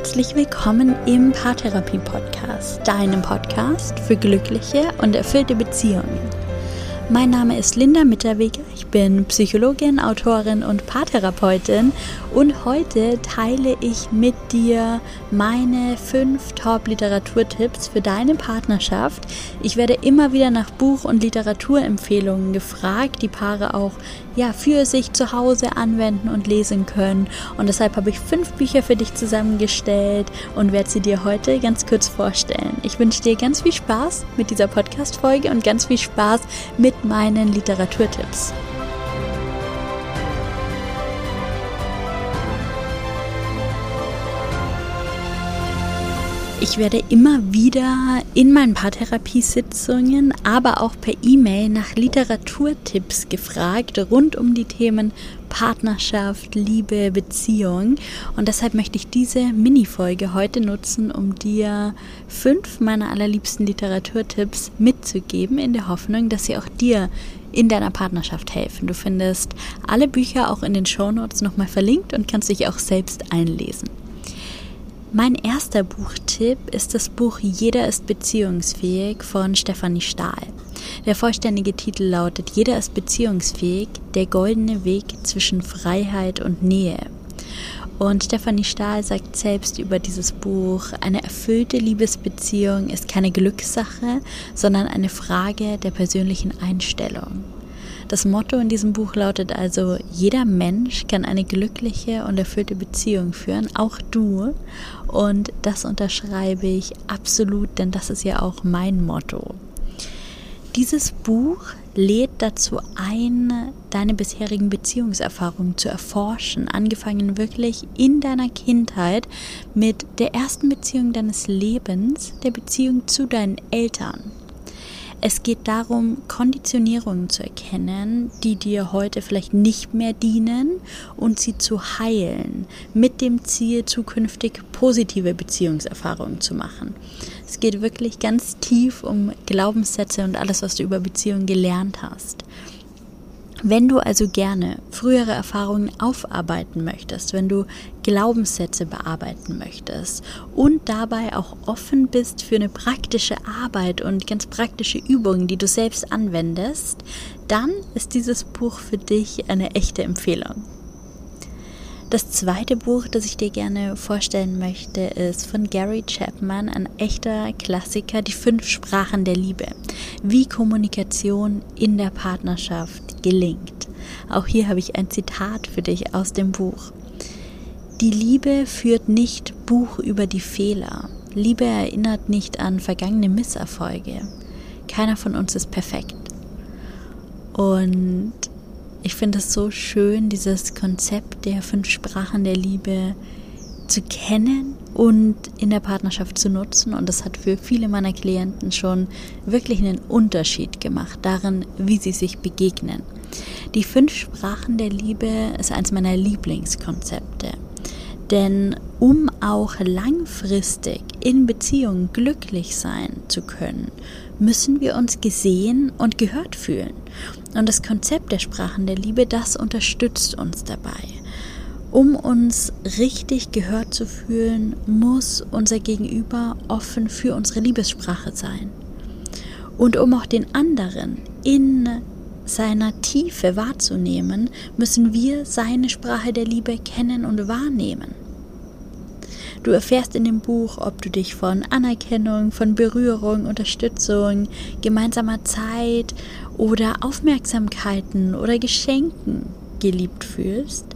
Herzlich willkommen im Paartherapie Podcast, deinem Podcast für glückliche und erfüllte Beziehungen. Mein Name ist Linda Mitterweger, ich bin Psychologin, Autorin und Paartherapeutin und heute teile ich mit dir meine fünf Top-Literaturtipps für deine Partnerschaft. Ich werde immer wieder nach Buch- und Literaturempfehlungen gefragt, die Paare auch ja, für sich zu Hause anwenden und lesen können. Und deshalb habe ich fünf Bücher für dich zusammengestellt und werde sie dir heute ganz kurz vorstellen. Ich wünsche dir ganz viel Spaß mit dieser Podcast-Folge und ganz viel Spaß mit meinen Literaturtipps. Ich werde immer wieder in meinen Paartherapiesitzungen, aber auch per E-Mail nach Literaturtipps gefragt rund um die Themen Partnerschaft, Liebe, Beziehung. Und deshalb möchte ich diese Mini-Folge heute nutzen, um dir fünf meiner allerliebsten Literaturtipps mitzugeben, in der Hoffnung, dass sie auch dir in deiner Partnerschaft helfen. Du findest alle Bücher auch in den Shownotes nochmal verlinkt und kannst dich auch selbst einlesen. Mein erster Buchtipp ist das Buch Jeder ist beziehungsfähig von Stefanie Stahl. Der vollständige Titel lautet Jeder ist beziehungsfähig, der goldene Weg zwischen Freiheit und Nähe. Und Stefanie Stahl sagt selbst über dieses Buch, eine erfüllte Liebesbeziehung ist keine Glückssache, sondern eine Frage der persönlichen Einstellung. Das Motto in diesem Buch lautet also, jeder Mensch kann eine glückliche und erfüllte Beziehung führen, auch du. Und das unterschreibe ich absolut, denn das ist ja auch mein Motto. Dieses Buch lädt dazu ein, deine bisherigen Beziehungserfahrungen zu erforschen, angefangen wirklich in deiner Kindheit mit der ersten Beziehung deines Lebens, der Beziehung zu deinen Eltern. Es geht darum, Konditionierungen zu erkennen, die dir heute vielleicht nicht mehr dienen und sie zu heilen, mit dem Ziel, zukünftig positive Beziehungserfahrungen zu machen. Es geht wirklich ganz tief um Glaubenssätze und alles, was du über Beziehungen gelernt hast. Wenn du also gerne frühere Erfahrungen aufarbeiten möchtest, wenn du Glaubenssätze bearbeiten möchtest und dabei auch offen bist für eine praktische Arbeit und ganz praktische Übungen, die du selbst anwendest, dann ist dieses Buch für dich eine echte Empfehlung. Das zweite Buch, das ich dir gerne vorstellen möchte, ist von Gary Chapman, ein echter Klassiker, Die fünf Sprachen der Liebe. Wie Kommunikation in der Partnerschaft gelingt. Auch hier habe ich ein Zitat für dich aus dem Buch. Die Liebe führt nicht Buch über die Fehler. Liebe erinnert nicht an vergangene Misserfolge. Keiner von uns ist perfekt. Und ich finde es so schön, dieses Konzept der fünf Sprachen der Liebe zu kennen und in der Partnerschaft zu nutzen. Und das hat für viele meiner Klienten schon wirklich einen Unterschied gemacht darin, wie sie sich begegnen. Die fünf Sprachen der Liebe ist eines meiner Lieblingskonzepte. Denn um auch langfristig in Beziehungen glücklich sein zu können, müssen wir uns gesehen und gehört fühlen. Und das Konzept der Sprachen der Liebe, das unterstützt uns dabei. Um uns richtig gehört zu fühlen, muss unser Gegenüber offen für unsere Liebessprache sein. Und um auch den anderen in seiner Tiefe wahrzunehmen, müssen wir seine Sprache der Liebe kennen und wahrnehmen. Du erfährst in dem Buch, ob du dich von Anerkennung, von Berührung, Unterstützung, gemeinsamer Zeit oder Aufmerksamkeiten oder Geschenken geliebt fühlst.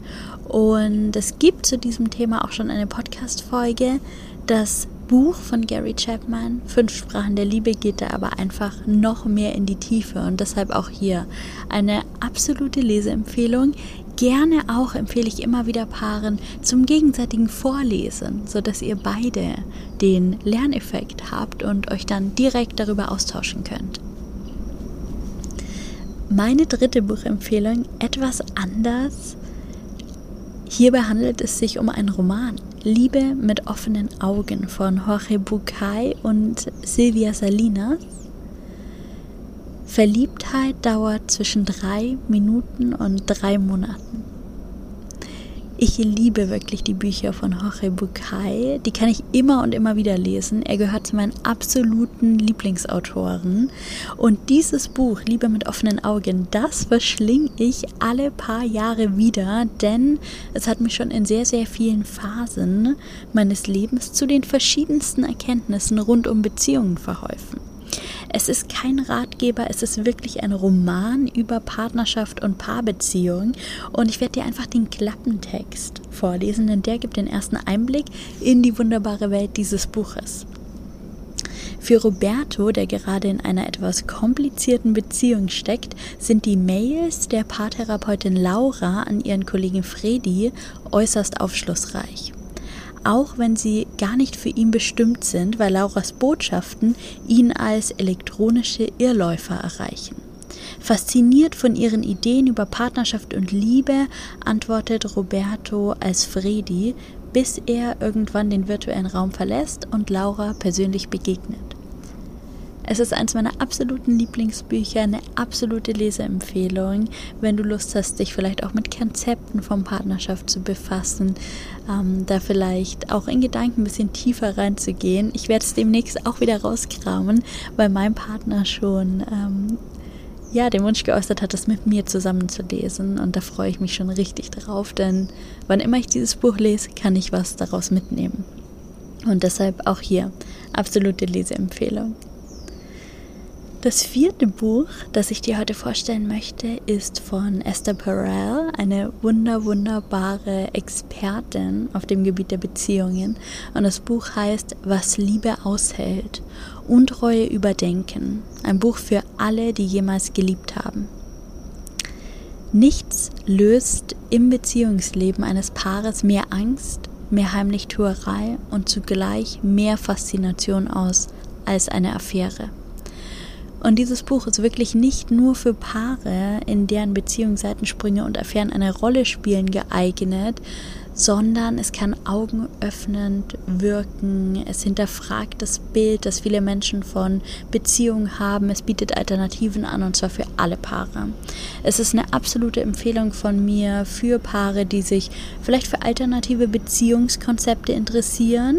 Und es gibt zu diesem Thema auch schon eine Podcast-Folge. Das Buch von Gary Chapman, Fünf Sprachen der Liebe, geht da aber einfach noch mehr in die Tiefe und deshalb auch hier eine absolute Leseempfehlung. Gerne auch empfehle ich immer wieder Paaren zum gegenseitigen Vorlesen, sodass ihr beide den Lerneffekt habt und euch dann direkt darüber austauschen könnt. Meine dritte Buchempfehlung etwas anders. Hierbei handelt es sich um einen Roman. Liebe mit offenen Augen von Jorge Bucay und Silvia Salinas. Verliebtheit dauert zwischen drei Minuten und drei Monaten. Ich liebe wirklich die Bücher von Jorge Bucay. Die kann ich immer und immer wieder lesen. Er gehört zu meinen absoluten Lieblingsautoren. Und dieses Buch, Liebe mit offenen Augen, das verschlinge ich alle paar Jahre wieder, denn es hat mich schon in sehr, sehr vielen Phasen meines Lebens zu den verschiedensten Erkenntnissen rund um Beziehungen verholfen. Es ist kein Ratgeber, es ist wirklich ein Roman über Partnerschaft und Paarbeziehung. Und ich werde dir einfach den Klappentext vorlesen, denn der gibt den ersten Einblick in die wunderbare Welt dieses Buches. Für Roberto, der gerade in einer etwas komplizierten Beziehung steckt, sind die Mails der Paartherapeutin Laura an ihren Kollegen Fredi äußerst aufschlussreich auch wenn sie gar nicht für ihn bestimmt sind, weil Lauras Botschaften ihn als elektronische Irrläufer erreichen. Fasziniert von ihren Ideen über Partnerschaft und Liebe, antwortet Roberto als Fredi, bis er irgendwann den virtuellen Raum verlässt und Laura persönlich begegnet. Es ist eines meiner absoluten Lieblingsbücher, eine absolute Leseempfehlung, wenn du Lust hast, dich vielleicht auch mit Konzepten von Partnerschaft zu befassen, ähm, da vielleicht auch in Gedanken ein bisschen tiefer reinzugehen. Ich werde es demnächst auch wieder rauskramen, weil mein Partner schon ähm, ja, den Wunsch geäußert hat, das mit mir zusammen zu lesen. Und da freue ich mich schon richtig drauf, denn wann immer ich dieses Buch lese, kann ich was daraus mitnehmen. Und deshalb auch hier absolute Leseempfehlung. Das vierte Buch, das ich dir heute vorstellen möchte, ist von Esther Perel, eine wunder wunderbare Expertin auf dem Gebiet der Beziehungen. Und das Buch heißt Was Liebe aushält. Untreue überdenken. Ein Buch für alle, die jemals geliebt haben. Nichts löst im Beziehungsleben eines Paares mehr Angst, mehr Heimlichtuerei und zugleich mehr Faszination aus als eine Affäre. Und dieses Buch ist wirklich nicht nur für Paare, in deren Beziehung Seitensprünge und Affären eine Rolle spielen, geeignet, sondern es kann augenöffnend wirken. Es hinterfragt das Bild, das viele Menschen von Beziehungen haben. Es bietet Alternativen an und zwar für alle Paare. Es ist eine absolute Empfehlung von mir für Paare, die sich vielleicht für alternative Beziehungskonzepte interessieren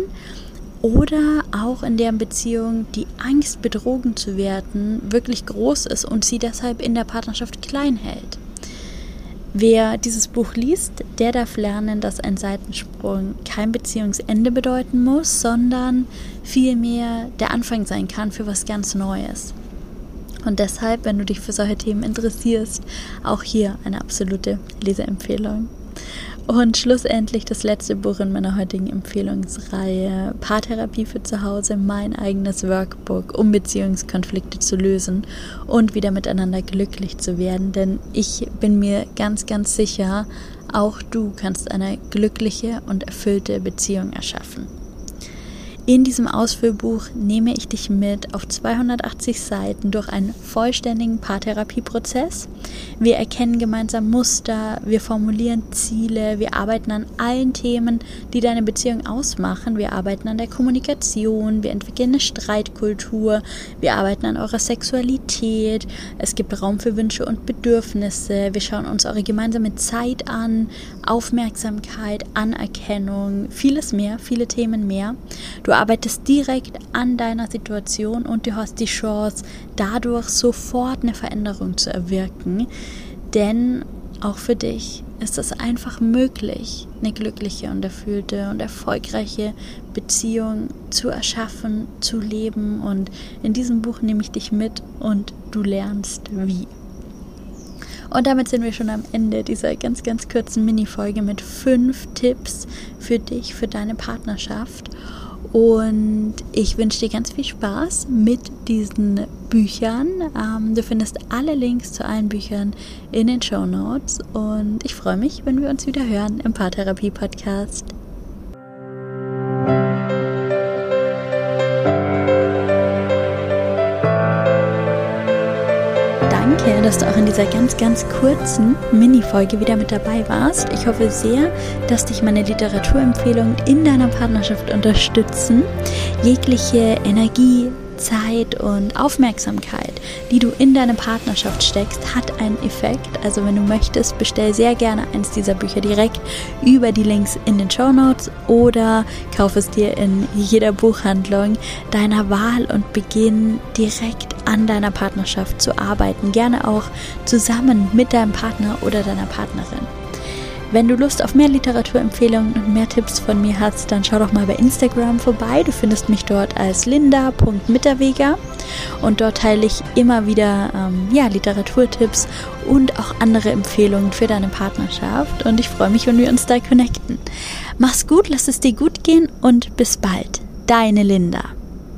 oder auch in deren Beziehung die Angst, betrogen zu werden, wirklich groß ist und sie deshalb in der Partnerschaft klein hält. Wer dieses Buch liest, der darf lernen, dass ein Seitensprung kein Beziehungsende bedeuten muss, sondern vielmehr der Anfang sein kann für was ganz Neues. Und deshalb, wenn du dich für solche Themen interessierst, auch hier eine absolute Leseempfehlung. Und schlussendlich das letzte Buch in meiner heutigen Empfehlungsreihe, Paartherapie für zu Hause, mein eigenes Workbook, um Beziehungskonflikte zu lösen und wieder miteinander glücklich zu werden. Denn ich bin mir ganz, ganz sicher, auch du kannst eine glückliche und erfüllte Beziehung erschaffen. In diesem Ausfüllbuch nehme ich dich mit auf 280 Seiten durch einen vollständigen Paartherapieprozess. Wir erkennen gemeinsam Muster, wir formulieren Ziele, wir arbeiten an allen Themen, die deine Beziehung ausmachen. Wir arbeiten an der Kommunikation, wir entwickeln eine Streitkultur, wir arbeiten an eurer Sexualität. Es gibt Raum für Wünsche und Bedürfnisse. Wir schauen uns eure gemeinsame Zeit an, Aufmerksamkeit, Anerkennung, vieles mehr, viele Themen mehr. Du arbeitest direkt an deiner Situation und du hast die Chance, dadurch sofort eine Veränderung zu erwirken. Denn auch für dich ist es einfach möglich, eine glückliche und erfüllte und erfolgreiche Beziehung zu erschaffen, zu leben. Und in diesem Buch nehme ich dich mit und du lernst wie. Und damit sind wir schon am Ende dieser ganz, ganz kurzen Mini-Folge mit fünf Tipps für dich, für deine Partnerschaft. Und ich wünsche dir ganz viel Spaß mit diesen Büchern. Ähm, du findest alle Links zu allen Büchern in den Show Notes. Und ich freue mich, wenn wir uns wieder hören im Paartherapie-Podcast. Dass du auch in dieser ganz, ganz kurzen Mini-Folge wieder mit dabei warst. Ich hoffe sehr, dass dich meine Literaturempfehlungen in deiner Partnerschaft unterstützen. Jegliche Energie, Zeit und Aufmerksamkeit, die du in deine Partnerschaft steckst, hat einen Effekt. Also wenn du möchtest, bestell sehr gerne eins dieser Bücher direkt über die Links in den Show Notes oder kauf es dir in jeder Buchhandlung deiner Wahl und beginn direkt an deiner Partnerschaft zu arbeiten. Gerne auch zusammen mit deinem Partner oder deiner Partnerin. Wenn du Lust auf mehr Literaturempfehlungen und mehr Tipps von mir hast, dann schau doch mal bei Instagram vorbei. Du findest mich dort als linda.mitterweger und dort teile ich immer wieder ähm, ja, Literaturtipps und auch andere Empfehlungen für deine Partnerschaft. Und ich freue mich, wenn wir uns da connecten. Mach's gut, lass es dir gut gehen und bis bald. Deine Linda.